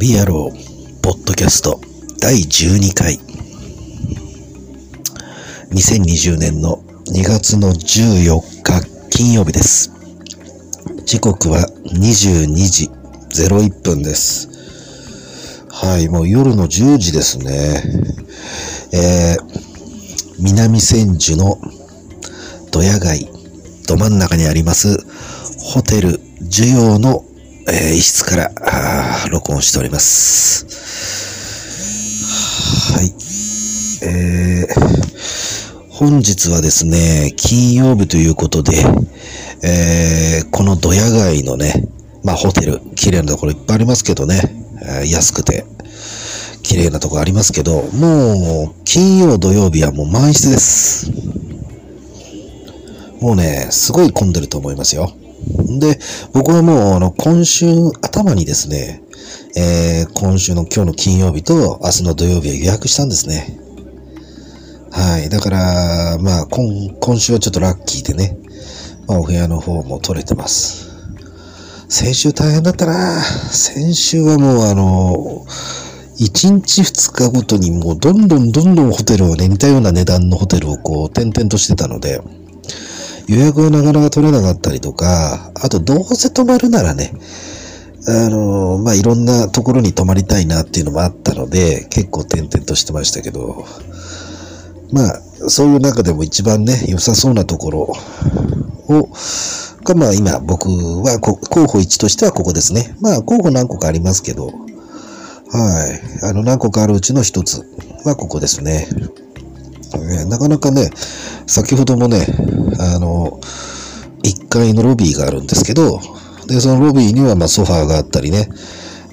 旅野郎、ポッドキャスト第12回。2020年の2月の14日金曜日です。時刻は22時01分です。はい、もう夜の10時ですね。えー、南千住のドヤ街、ど真ん中にあります、ホテル、需要の、えー一室から、録音しております。はい。えー、本日はですね、金曜日ということで、えー、このドヤ街のね、まあホテル、綺麗なところいっぱいありますけどね、えー安くて、綺麗なところありますけど、もう、金曜、土曜日はもう満室です。もうね、すごい混んでると思いますよ。で、僕はもう、あの、今週頭にですね、えー、今週の今日の金曜日と明日の土曜日は予約したんですね。はい。だから、まあ、今、今週はちょっとラッキーでね、まあ、お部屋の方も取れてます。先週大変だったな先週はもうあの、1日2日ごとにもうどんどんどんどんホテルをね、似たような値段のホテルをこう、転々としてたので、予約がなかなか取れなかったりとか、あとどうせ泊まるならね、あの、まあ、いろんなところに泊まりたいなっていうのもあったので、結構転々としてましたけど、まあ、そういう中でも一番ね、良さそうなところを、が、まあ今僕は候補1としてはここですね。まあ候補何個かありますけど、はい。あの何個かあるうちの一つはここですね。えなかなかね、先ほどもね、あの、1階のロビーがあるんですけど、で、そのロビーにはまあソファーがあったりね、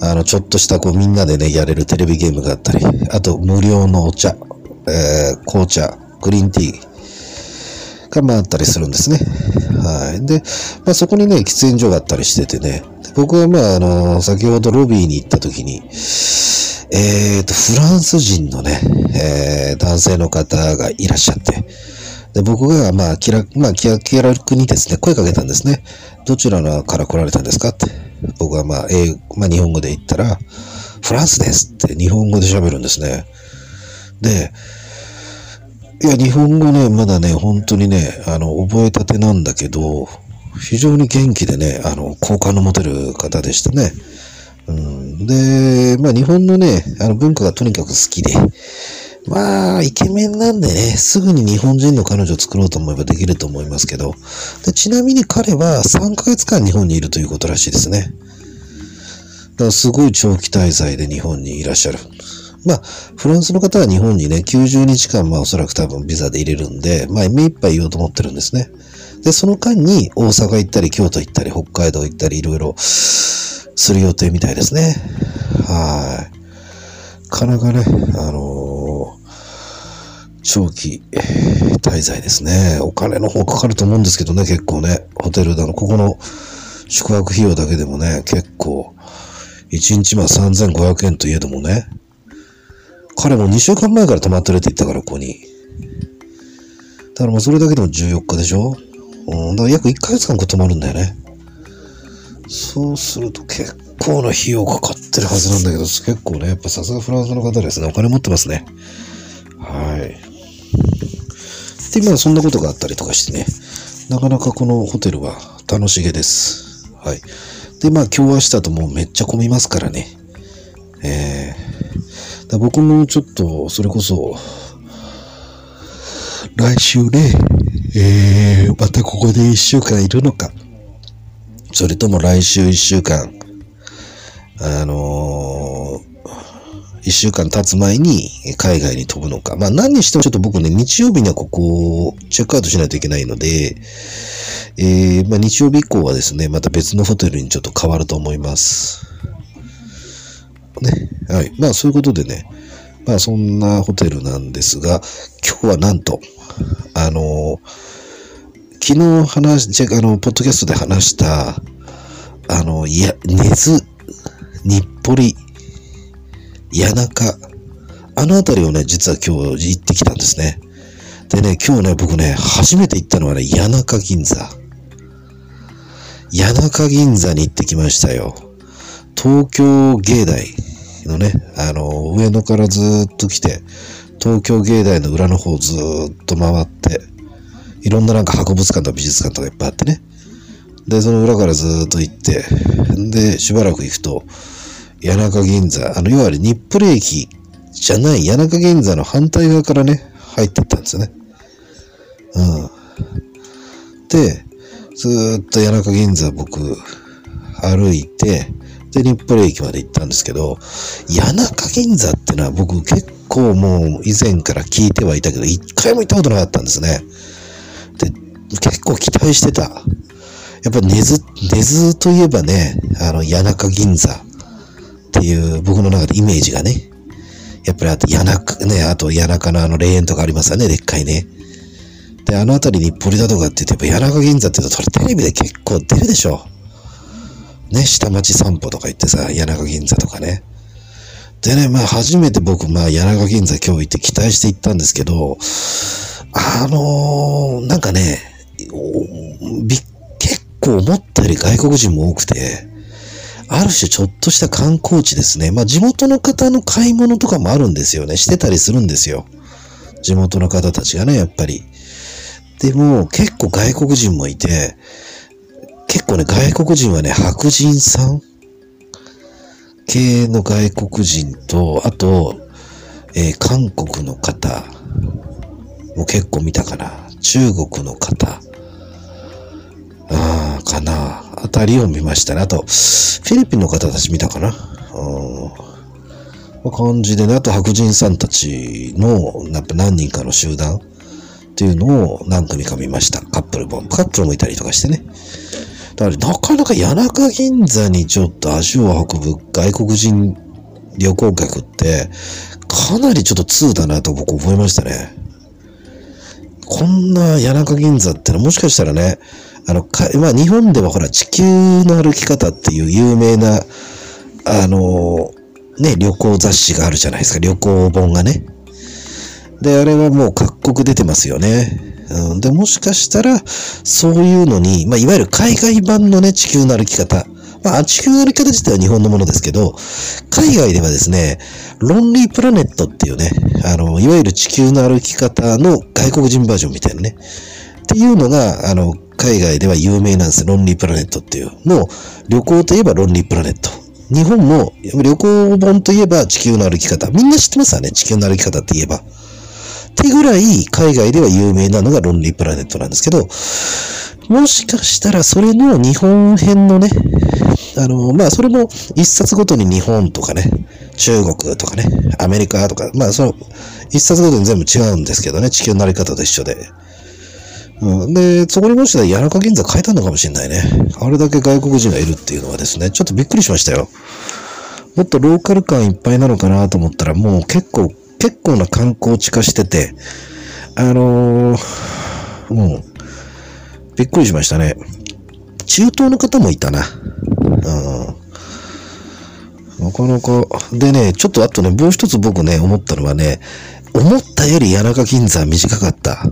あの、ちょっとしたこうみんなでね、やれるテレビゲームがあったり、あと無料のお茶、えー紅茶、グリーンティーがまああったりするんですね。はい。で、まあそこにね、喫煙所があったりしててね、僕はまああの、先ほどロビーに行った時に、えーと、フランス人のね、えー男性の方がいらっしゃって、で、僕が、まあ、気楽、まあ、気気楽にですね、声かけたんですね。どちらのから来られたんですかって。僕は、まあ、英、まあ、日本語で言ったら、フランスですって日本語で喋るんですね。で、いや、日本語ね、まだね、本当にね、あの、覚えたてなんだけど、非常に元気でね、あの、好感の持てる方でしたね。うん、で、まあ、日本のね、あの、文化がとにかく好きで、まあ、イケメンなんでね、すぐに日本人の彼女を作ろうと思えばできると思いますけど、でちなみに彼は3ヶ月間日本にいるということらしいですね。だからすごい長期滞在で日本にいらっしゃる。まあ、フランスの方は日本にね、90日間、まあおそらく多分ビザで入れるんで、まあ目いっぱい言おうと思ってるんですね。で、その間に大阪行ったり、京都行ったり、北海道行ったり、いろいろする予定みたいですね。はい。かなかね、あのー長期滞在ですね。お金の方かかると思うんですけどね、結構ね。ホテルだの、ここの宿泊費用だけでもね、結構、1日まあ3500円といえどもね。彼も2週間前から泊まってるって言ったから、ここに。だからもうそれだけでも14日でしょうん、だから約1ヶ月間ここ泊まるんだよね。そうすると結構な費用かかってるはずなんだけど、結構ね、やっぱさすがフランスの方ですね。お金持ってますね。はい。で、まあそんなことがあったりとかしてね、なかなかこのホテルは楽しげです。はい。で、まあ今日明日ともうめっちゃ混みますからね。えー、だ僕もちょっと、それこそ、来週ね、えー、またここで一週間いるのか、それとも来週一週間、あのー一週間経つ前に海外に飛ぶのか。まあ何にしてもちょっと僕ね、日曜日にはここをチェックアウトしないといけないので、えー、まあ日曜日以降はですね、また別のホテルにちょっと変わると思います。ね。はい。まあそういうことでね、まあそんなホテルなんですが、今日はなんと、あのー昨日話し、あの、ポッドキャストで話した、あの、いや、根津、日暮里、谷中、あの辺りをね、実は今日行ってきたんですね。でね、今日ね、僕ね、初めて行ったのはね、谷中銀座。谷中銀座に行ってきましたよ。東京芸大のね、あの、上野からずっと来て、東京芸大の裏の方ずっと回って、いろんななんか博物館とか美術館とかいっぱいあってね。で、その裏からずっと行って、で、しばらく行くと、谷中銀座、あの、いわゆる日暮里駅じゃない谷中銀座の反対側からね、入ってったんですよね。うん。で、ずっと谷中銀座僕、歩いて、で、日暮里駅まで行ったんですけど、谷中銀座ってのは僕結構もう以前から聞いてはいたけど、一回も行ったことなかったんですね。結構期待してた。やっぱ根津、根津といえばね、あの、谷中銀座っていう僕の中でイメージがね、やっぱりあと谷中、ね、あと谷中のあの霊園とかありますよね、でっかいね。で、あの辺りにポリだとかって言って、やっぱ谷中銀座って言うと、それテレビで結構出るでしょ。ね、下町散歩とか言ってさ、谷中銀座とかね。でね、まあ初めて僕、まあ谷中銀座今日行って期待して行ったんですけど、あのーなんかね、おび結構思ったより外国人も多くて、ある種ちょっとした観光地ですね。まあ地元の方の買い物とかもあるんですよね。してたりするんですよ。地元の方たちがね、やっぱり。でも結構外国人もいて、結構ね、外国人はね、白人さん系の外国人と、あと、えー韓国の方も結構見たかな。中国の方。かな。あたりを見ましたね。あと、フィリピンの方たち見たかな。うん。ま感じでね、あと白人さんたちの、やっぱ何人かの集団っていうのを何組か見ました。カップルも、カップルもいたりとかしてね。だから、なかなか谷中銀座にちょっと足を運ぶ外国人旅行客って、かなりちょっと通だなと僕思いましたね。こんな谷中銀座ってのはもしかしたらね、あの、か、まあ日本ではほら地球の歩き方っていう有名な、あの、ね、旅行雑誌があるじゃないですか。旅行本がね。で、あれはもう各国出てますよね。うん、で、もしかしたら、そういうのに、まあ、いわゆる海外版のね、地球の歩き方。まあ、地球の歩き方自体は日本のものですけど、海外ではですね、ロンリープラネットっていうね、あの、いわゆる地球の歩き方の外国人バージョンみたいなね。っていうのが、あの、海外では有名なんですよ。ロンリープラネットっていう。もう、旅行といえばロンリープラネット。日本も旅行本といえば地球の歩き方。みんな知ってますよね？地球の歩き方って言えば。ってぐらい海外では有名なのがロンリープラネットなんですけど、もしかしたらそれの日本編のね、あの、まあそれも一冊ごとに日本とかね、中国とかね、アメリカとか、まあその一冊ごとに全部違うんですけどね、地球の歩き方と一緒で。うん、で、そこにもしかしたら谷中銀座変えたのかもしれないね。あれだけ外国人がいるっていうのはですね、ちょっとびっくりしましたよ。もっとローカル感いっぱいなのかなと思ったら、もう結構、結構な観光地化してて、あのー、もう、びっくりしましたね。中東の方もいたな。うん。なかなか、でね、ちょっとあとね、もう一つ僕ね、思ったのはね、思ったより谷中銀座短かった。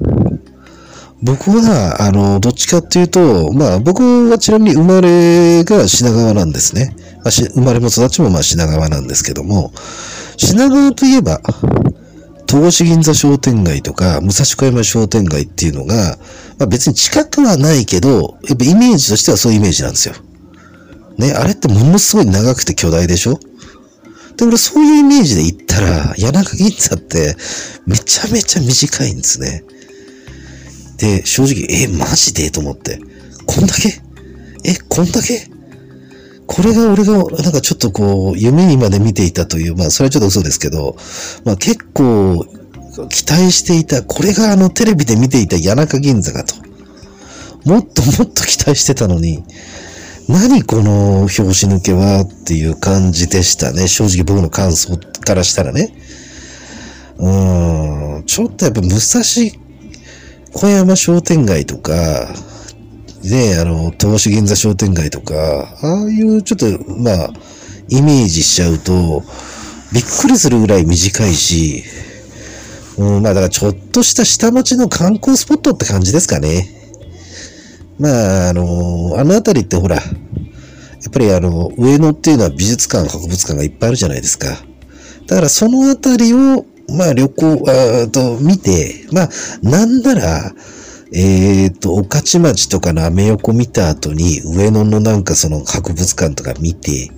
僕は、あの、どっちかっていうと、まあ、僕はちなみに生まれが品川なんですね。まあ、生まれも育ちもまあ品川なんですけども、品川といえば、東市銀座商店街とか、武蔵小山商店街っていうのが、まあ、別に近くはないけど、やっぱイメージとしてはそういうイメージなんですよ。ね、あれってものすごい長くて巨大でしょ？で、俺そういうイメージで言ったら、谷中銀座ってめちゃめちゃ短いんですね。で、正直、え、マジで？と思って。こんだけ？え、こんだけ？これが俺が、なんかちょっとこう、夢にまで見ていたという、まあ、それはちょっと嘘ですけど、まあ結構、期待していた、これがあのテレビで見ていた谷中銀座かと。もっともっと期待してたのに、何この表紙抜けはっていう感じでしたね。正直僕の感想からしたらね。うん、ちょっとやっぱ武蔵小山商店街とか、ね、あの、東市銀座商店街とか、ああいうちょっと、まあ、イメージしちゃうと、びっくりするぐらい短いし、うん、まあだからちょっとした下町の観光スポットって感じですかね。まあ、あの、あの辺りってほら、やっぱりあの、上野っていうのは美術館、博物館がいっぱいあるじゃないですか。だからそのあたりを、まあ旅行、あと見て、まあ、なんなら、えっ、ー、と、御徒町とかのアメ横見た後に、上野のなんかその博物館とか見て、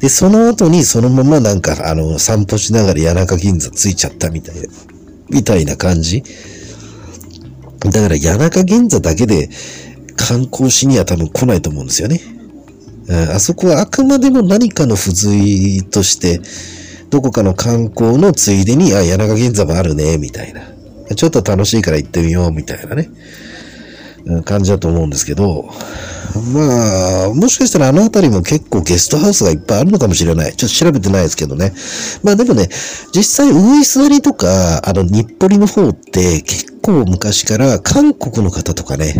で、その後にそのままなんか、あの、散歩しながら谷中銀座着いちゃったみたいな、みたいな感じ。だから谷中銀座だけで観光しには多分来ないと思うんですよね。あそこはあくまでも何かの付随として、どこかの観光のついでに、あ、谷中銀座もあるね、みたいな。ちょっと楽しいから行ってみよう、みたいなね、感じだと思うんですけど、まあ、もしかしたらあの辺りも結構ゲストハウスがいっぱいあるのかもしれない。ちょっと調べてないですけどね。まあでもね、実際、ウイス割とか、あの、日暮里の方って結構昔から韓国の方とかね、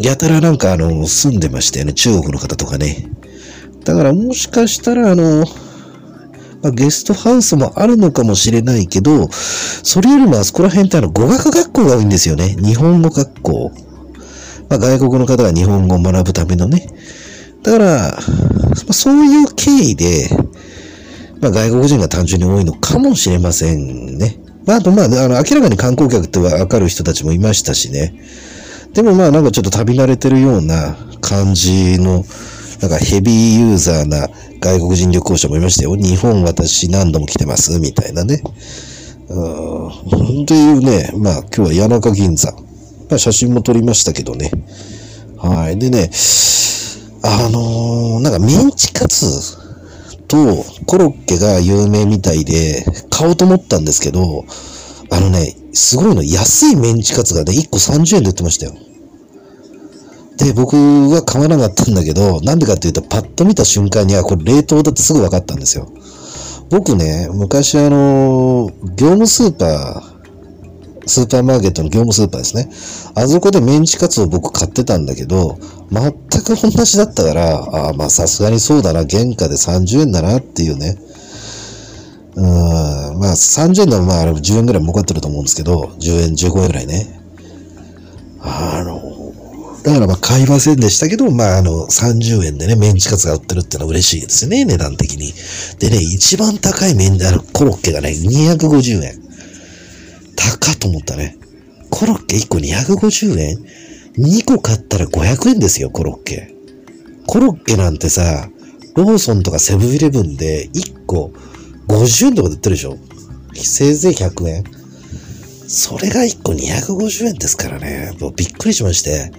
やたらなんかあの、住んでましたよね。中国の方とかね。だからもしかしたらあの、まあ、ゲストハウスもあるのかもしれないけど、それよりもあそこら辺ってあの語学学校が多いんですよね。日本語学校。まあ、外国の方が日本語を学ぶためのね。だから、まあ、そういう経緯で、まあ、外国人が単純に多いのかもしれませんね。まあ、あと、まあ、あの、明らかに観光客ってわかる人たちもいましたしね。でもまあ、なんかちょっと旅慣れてるような感じの、なんかヘビーユーザーな外国人旅行者もいましたよ。日本私何度も来てます、みたいなね。うん。っていうね、まあ今日は谷中銀座。まあ写真も撮りましたけどね。はい。でね、あのー、なんかメンチカツとコロッケが有名みたいで買おうと思ったんですけど、あのね、すごいの、安いメンチカツがね、1個30円で売ってましたよ。で、僕は買わなかったんだけど、なんでかっていうと、パッと見た瞬間には、これ冷凍だってすぐ分かったんですよ。僕ね、昔あの、業務スーパー、スーパーマーケットの業務スーパーですね。あそこでメンチカツを僕買ってたんだけど、全く同じだったから、ああ、まあさすがにそうだな、原価で30円だなっていうね。うん、まあ30円でもまあ10円ぐらい儲かってると思うんですけど、10円、15円ぐらいね。あの、だからまあ買いませんでしたけど、まああの30円でね、メンチカツが売ってるってのは嬉しいですね、値段的に。でね、一番高いメンあのコロッケがね、250円。高と思ったね。コロッケ1個250円 ?2 個買ったら500円ですよ、コロッケ。コロッケなんてさ、ローソンとかセブンイレブンで1個50円とかで売ってるでしょ？せいぜい100円。それが1個250円ですからね。もうびっくりしまして。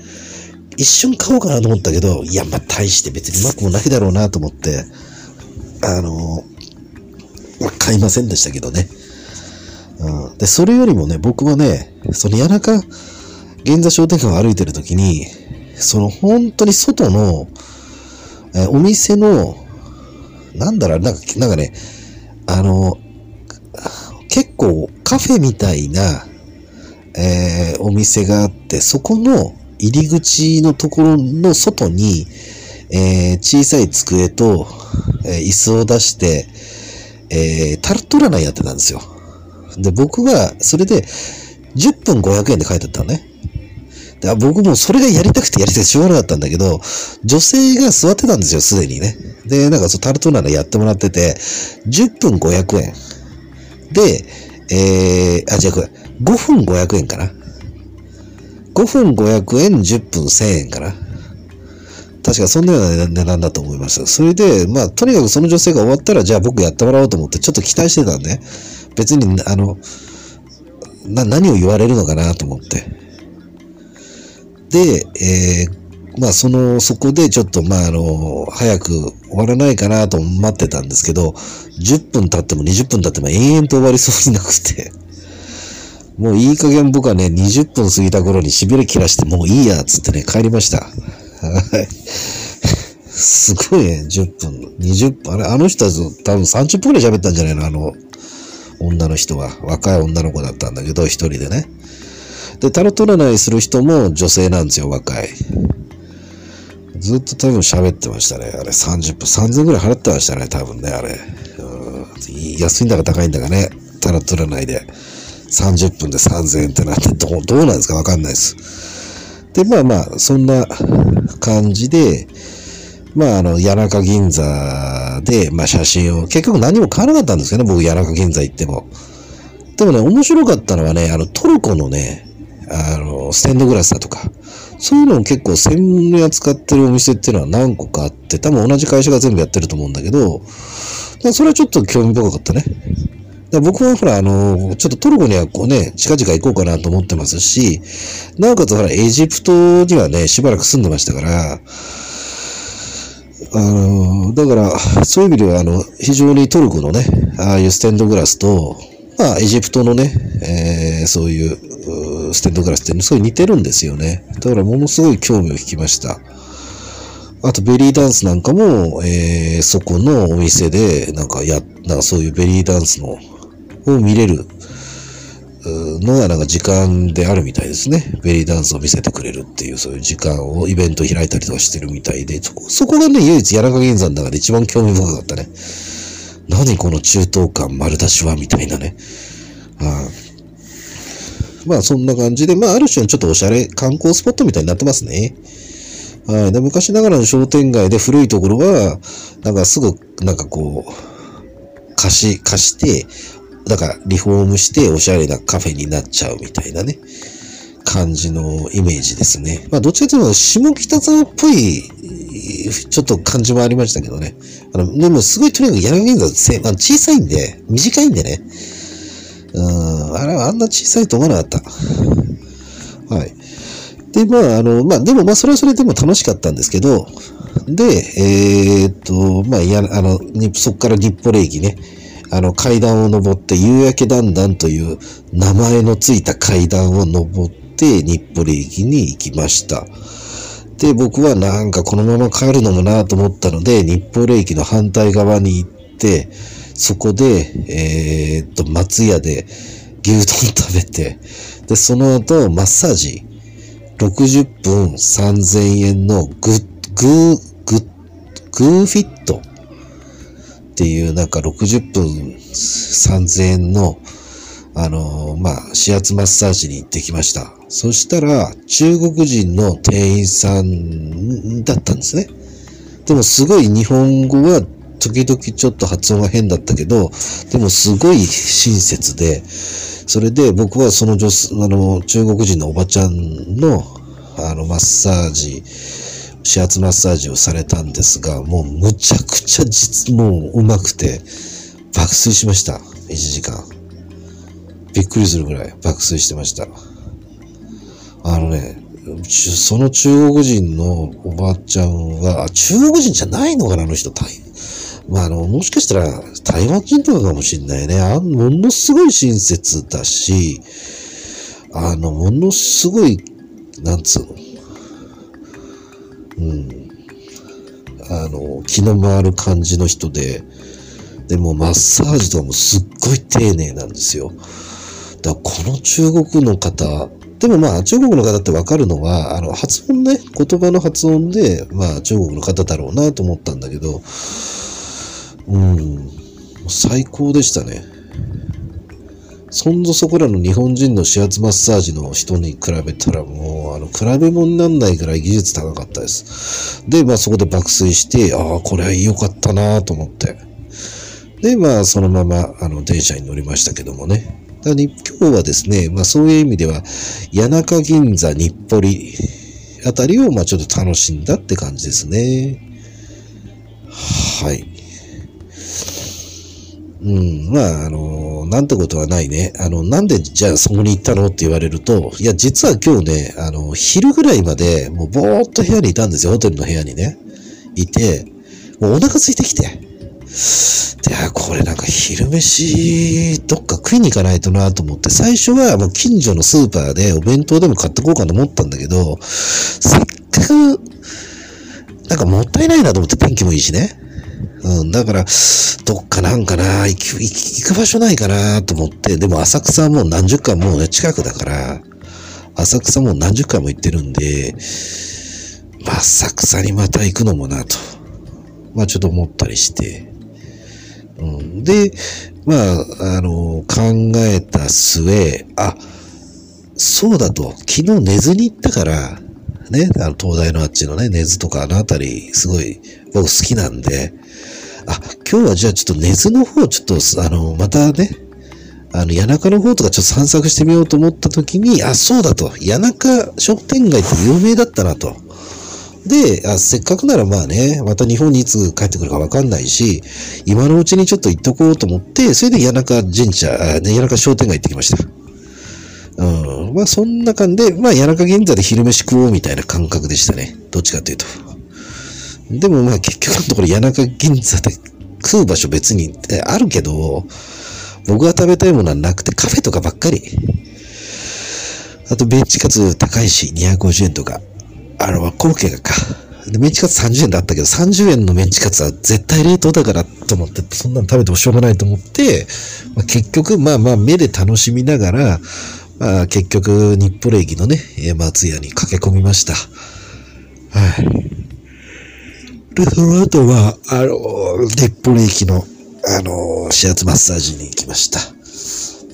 一瞬買おうかなと思ったけど、いや、まあ、大して別にうまくもないだろうなと思って、あの、まあ、買いませんでしたけどね。うん。で、それよりもね、僕はね、その谷中銀座商店街を歩いてる時に、その本当に外の、えお店の、なんだろう、なんか、なんかね、あの、結構カフェみたいな、えー、お店があって、そこの入り口のところの外に、えー、小さい机と、えー、椅子を出して、えー、タルト占いやってたんですよ。で、僕が、それで、10分500円で書いてあったのね。で僕もそれがやりたくてやりたくてしょうがなかったんだけど、女性が座ってたんですよ、すでにね。で、なんかそうタルト占いやってもらってて、10分500円。で、えー、あ、じゃあこれ、5分500円かな。5分500円、10分1000円かな。確かそんなような値段だと思います。それで、まあ、とにかくその女性が終わったら、じゃあ僕やってもらおうと思って、ちょっと期待してたんで、別に、あの、な、何を言われるのかなと思って。で、えー、まあ、その、そこでちょっと、まあ、あの、早く終わらないかなと待ってたんですけど、10分経っても20分経っても延々と終わりそうになくて、もういい加減僕はね、20分過ぎた頃に痺れ切らして、もういいや、つってね、帰りました。はい。すごいね、10分、20分。あれ、あの人は多分30分くらい喋ったんじゃないの？あの、女の人は。若い女の子だったんだけど、一人でね。で、タロト占いする人も女性なんですよ、若い。ずっと多分喋ってましたね。あれ、30分、3000ぐらい払ってましたね、多分ね、あれ。うん安いんだか高いんだかね、タロット占いで。30分で3000円ってなってどう、どうなんですか？わかんないです。で、まあまあ、そんな感じで、まあ、あの、谷中銀座で、まあ、写真を、結局何も買わなかったんですけどね、僕、谷中銀座行っても。でもね、面白かったのはね、あの、トルコのね、あの、ステンドグラスだとか、そういうのを結構専門に扱ってるお店っていうのは何個かあって、多分同じ会社が全部やってると思うんだけど、それはちょっと興味深かったね。僕はほら、あの、ちょっとトルコにはこうね、近々行こうかなと思ってますし、なおかつほら、エジプトにはね、しばらく住んでましたから、あの、だから、そういう意味では、あの、非常にトルコのね、ああいうステンドグラスと、まあ、エジプトのね、えー、そういうステンドグラスってすごい似てるんですよね。だからものすごい興味を引きました。あとベリーダンスなんかも、えー、そこのお店で、なんかや、なんかそういうベリーダンスの、を見れるのがなんか時間であるみたいですね。ベリーダンスを見せてくれるっていうそういう時間をイベント開いたりとかしてるみたいで、そこそこがね、唯一谷中銀山の中で一番興味深かったね。何この中東感丸出しはみたいなね。あまあそんな感じで、まあある種のちょっとおしゃれ観光スポットみたいになってますね。はい。で、昔ながらの商店街で古いところは、なんかすぐ、なんかこう、貸し、貸して、だからリフォームしておしゃれなカフェになっちゃうみたいなね、感じのイメージですね。まあどっちかというと下北沢っぽい、ちょっと感じもありましたけどね。あの、でもすごいとにかく柳銀座あの小さいんで、短いんでね。うん、あれはあんな小さいと思わなかった。はい。で、まあ、あの、まあ、でも、まあ、それはそれでも楽しかったんですけど、で、えー、っと、まあ、いや、あの、そこから日暮里駅ね、あの階段を登って夕焼け段々という名前のついた階段を登って日暮里駅に行きました。で、僕はなんかこのまま帰るのもなと思ったので、日暮里駅の反対側に行って、そこで、えー、っと、松屋で牛丼食べて、で、その後、マッサージ、60分3000円のグッ、グー、グッ、グーフィットっていうなんか60分3000円のあのー、まあ、指圧マッサージに行ってきました。そしたら、中国人の店員さんだったんですね。でもすごい日本語は時々ちょっと発音が変だったけど、でもすごい親切で、それで僕はその女あの、中国人のおばちゃんの、あの、マッサージ、指圧マッサージをされたんですが、もうむちゃくちゃ実、もう上手くて、爆睡しました。1時間。びっくりするぐらい爆睡してました。あのね、その中国人のおばあちゃんは、中国人じゃないのかな、あの人。まあ、あの、もしかしたら台湾人とかかもしんないね。あものすごい親切だし、あの、ものすごい、なんつうの、うん。あの、気の回る感じの人で、でもマッサージとかもすっごい丁寧なんですよ。だからこの中国の方、でもまあ中国の方ってわかるのは、あの発音ね、言葉の発音で、まあ中国の方だろうなと思ったんだけど、うん、最高でしたね。そんぞそこらの日本人の指圧マッサージの人に比べたらもう、の、比べ物になんないぐらい技術高かったです。で、まあそこで爆睡して、ああ、これは良かったなと思って。で、まあそのまま、あの、電車に乗りましたけどもね。だ今日はですね、まあそういう意味では、谷中銀座日暮里あたりを、まあちょっと楽しんだって感じですね。はい。うん、まあ、あの、なんてことはないね。あの、なんでじゃあそこに行ったのって言われると、いや、実は今日ね、あの、昼ぐらいまで、もうぼーっと部屋にいたんですよ、ホテルの部屋にね。いて、もうお腹空いてきて。で、これなんか昼飯、どっか食いに行かないとなと思って、最初はもう近所のスーパーでお弁当でも買ってこうかと思ったんだけど、せっかく、なんかもったいないなと思って天気もいいしね。うん、だから、どっかなんかな、行く、行く場所ないかなと思って、でも浅草はもう何十回もうね、近くだから、浅草もう何十回も行ってるんで、まあ、浅草にまた行くのもなと、まあちょっと思ったりして、うん、で、まあ、あの、考えた末、あ、そうだと、昨日寝ずに行ったから、ね、あの、東大のあっちのね、根津とかあのあたり、すごい、僕好きなんで、あ、今日はじゃあちょっと根津の方、ちょっと、あの、またね、あの、谷中の方とかちょっと散策してみようと思った時に、あ、そうだと。谷中商店街って有名だったなと。であ、せっかくならまあね、また日本にいつ帰ってくるかわかんないし、今のうちにちょっと行っとこうと思って、それで谷中神社、ね、谷中商店街行ってきました。うん。まあそんな感じで、まあ谷中銀座で昼飯食おうみたいな感覚でしたね。どっちかというと。でもまあ結局のところ谷中銀座で食う場所別にあるけど、僕が食べたいものはなくてカフェとかばっかり。あとベンチカツ高いし250円とか。あの、コロッケがか。で、メンチカツ30円だったけど、30円のメンチカツは絶対冷凍だからと思って、そんなの食べてもしょうがないと思って、まあ、結局、まあまあ目で楽しみながら、まあ結局、日暮里駅のね、松屋に駆け込みました。はい。で、その後は、あの、日暮里駅の、あの、指圧マッサージに行きました。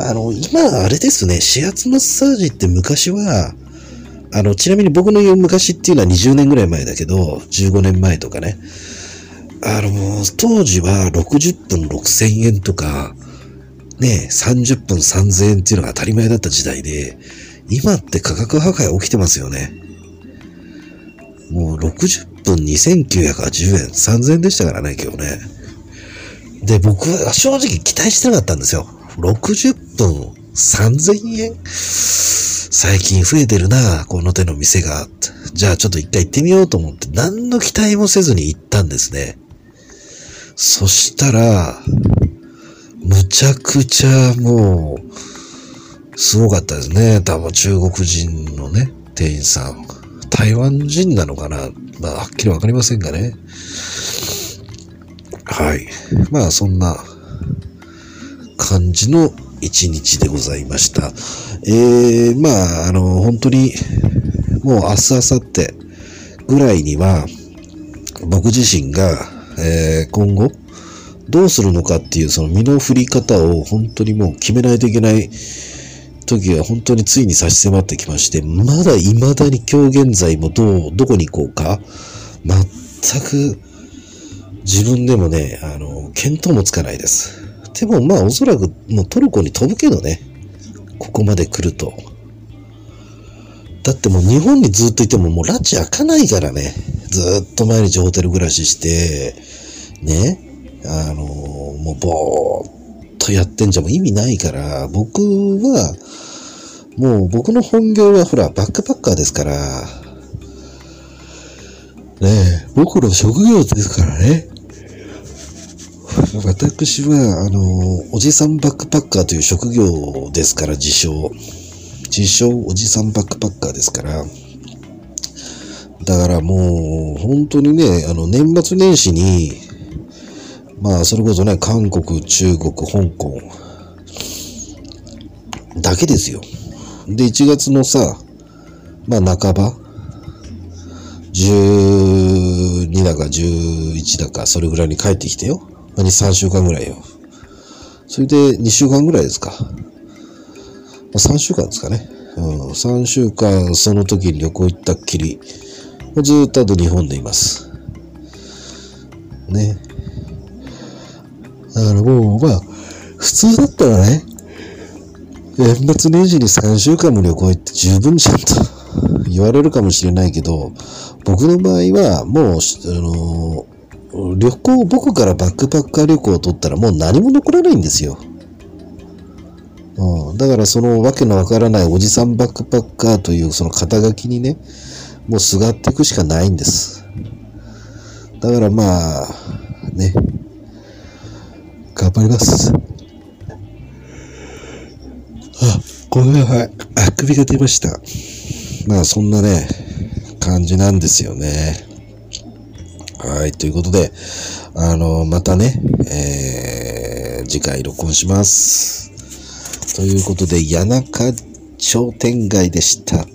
あの、今、あれですね、指圧マッサージって昔は、あの、ちなみに僕の言う昔っていうのは20年ぐらい前だけど、15年前とかね。あの、当時は60分6000円とか、ね、30分3000円っていうのが当たり前だった時代で、今って価格破壊起きてますよね。もう60分2980円、3000円でしたからね、今日ね。で、僕は正直期待してなかったんですよ。60分3000円？最近増えてるな、この手の店が。じゃあちょっと一回行ってみようと思って、何の期待もせずに行ったんですね。そしたら、むちゃくちゃもう、すごかったですね。多分中国人のね、店員さん。台湾人なのかなまあ、はっきりわかりませんがね。はい。まあ、そんな感じの一日でございました。えー、まあ、あの、本当に、もう明日、明後日ぐらいには、僕自身が、えー、今後、どうするのかっていうその身の振り方を本当にもう決めないといけない時が本当についに差し迫ってきまして、まだ未だに今日現在もどう、どこに行こうか、全く自分でもね、あの、見当もつかないです。でもまあおそらくもうトルコに飛ぶけどね。ここまで来ると。だってもう日本にずっといてももう拉致開かないからね。ずっと毎日ホテル暮らしして、ね。あの、もうぼーっとやってんじゃもう意味ないから、僕は、もう僕の本業はほら、バックパッカーですから、ねえ僕の職業ですからね。私は、あの、おじさんバックパッカーという職業ですから、自称。自称おじさんバックパッカーですから。だからもう、本当にね、あの、年末年始に、まあ、それこそね、韓国、中国、香港、だけですよ。で、1月のさ、まあ、半ば、12だか11だか、それぐらいに帰ってきてよ。まあ、2、3週間ぐらいよ。それで2週間ぐらいですか。まあ、3週間ですかね。うん、3週間その時に旅行行ったっきり、ずっとあと日本でいます。ね。だからもう、まあ、普通だったらね、年末年始に3週間も旅行行って十分ちゃんと 言われるかもしれないけど、僕の場合はもう、あの旅行、僕からバックパッカー旅行を取ったらもう何も残らないんですよ。うん、だからそのわけのわからないおじさんバックパッカーというその肩書きにね、もうすがっていくしかないんです。だからまあ、ね、張ります。あ、ごめんなさい。あくびが出ました。まあそんなね、感じなんですよね。はい、ということで、あの、またね、えー、次回録音します。ということで、谷中商店街でした。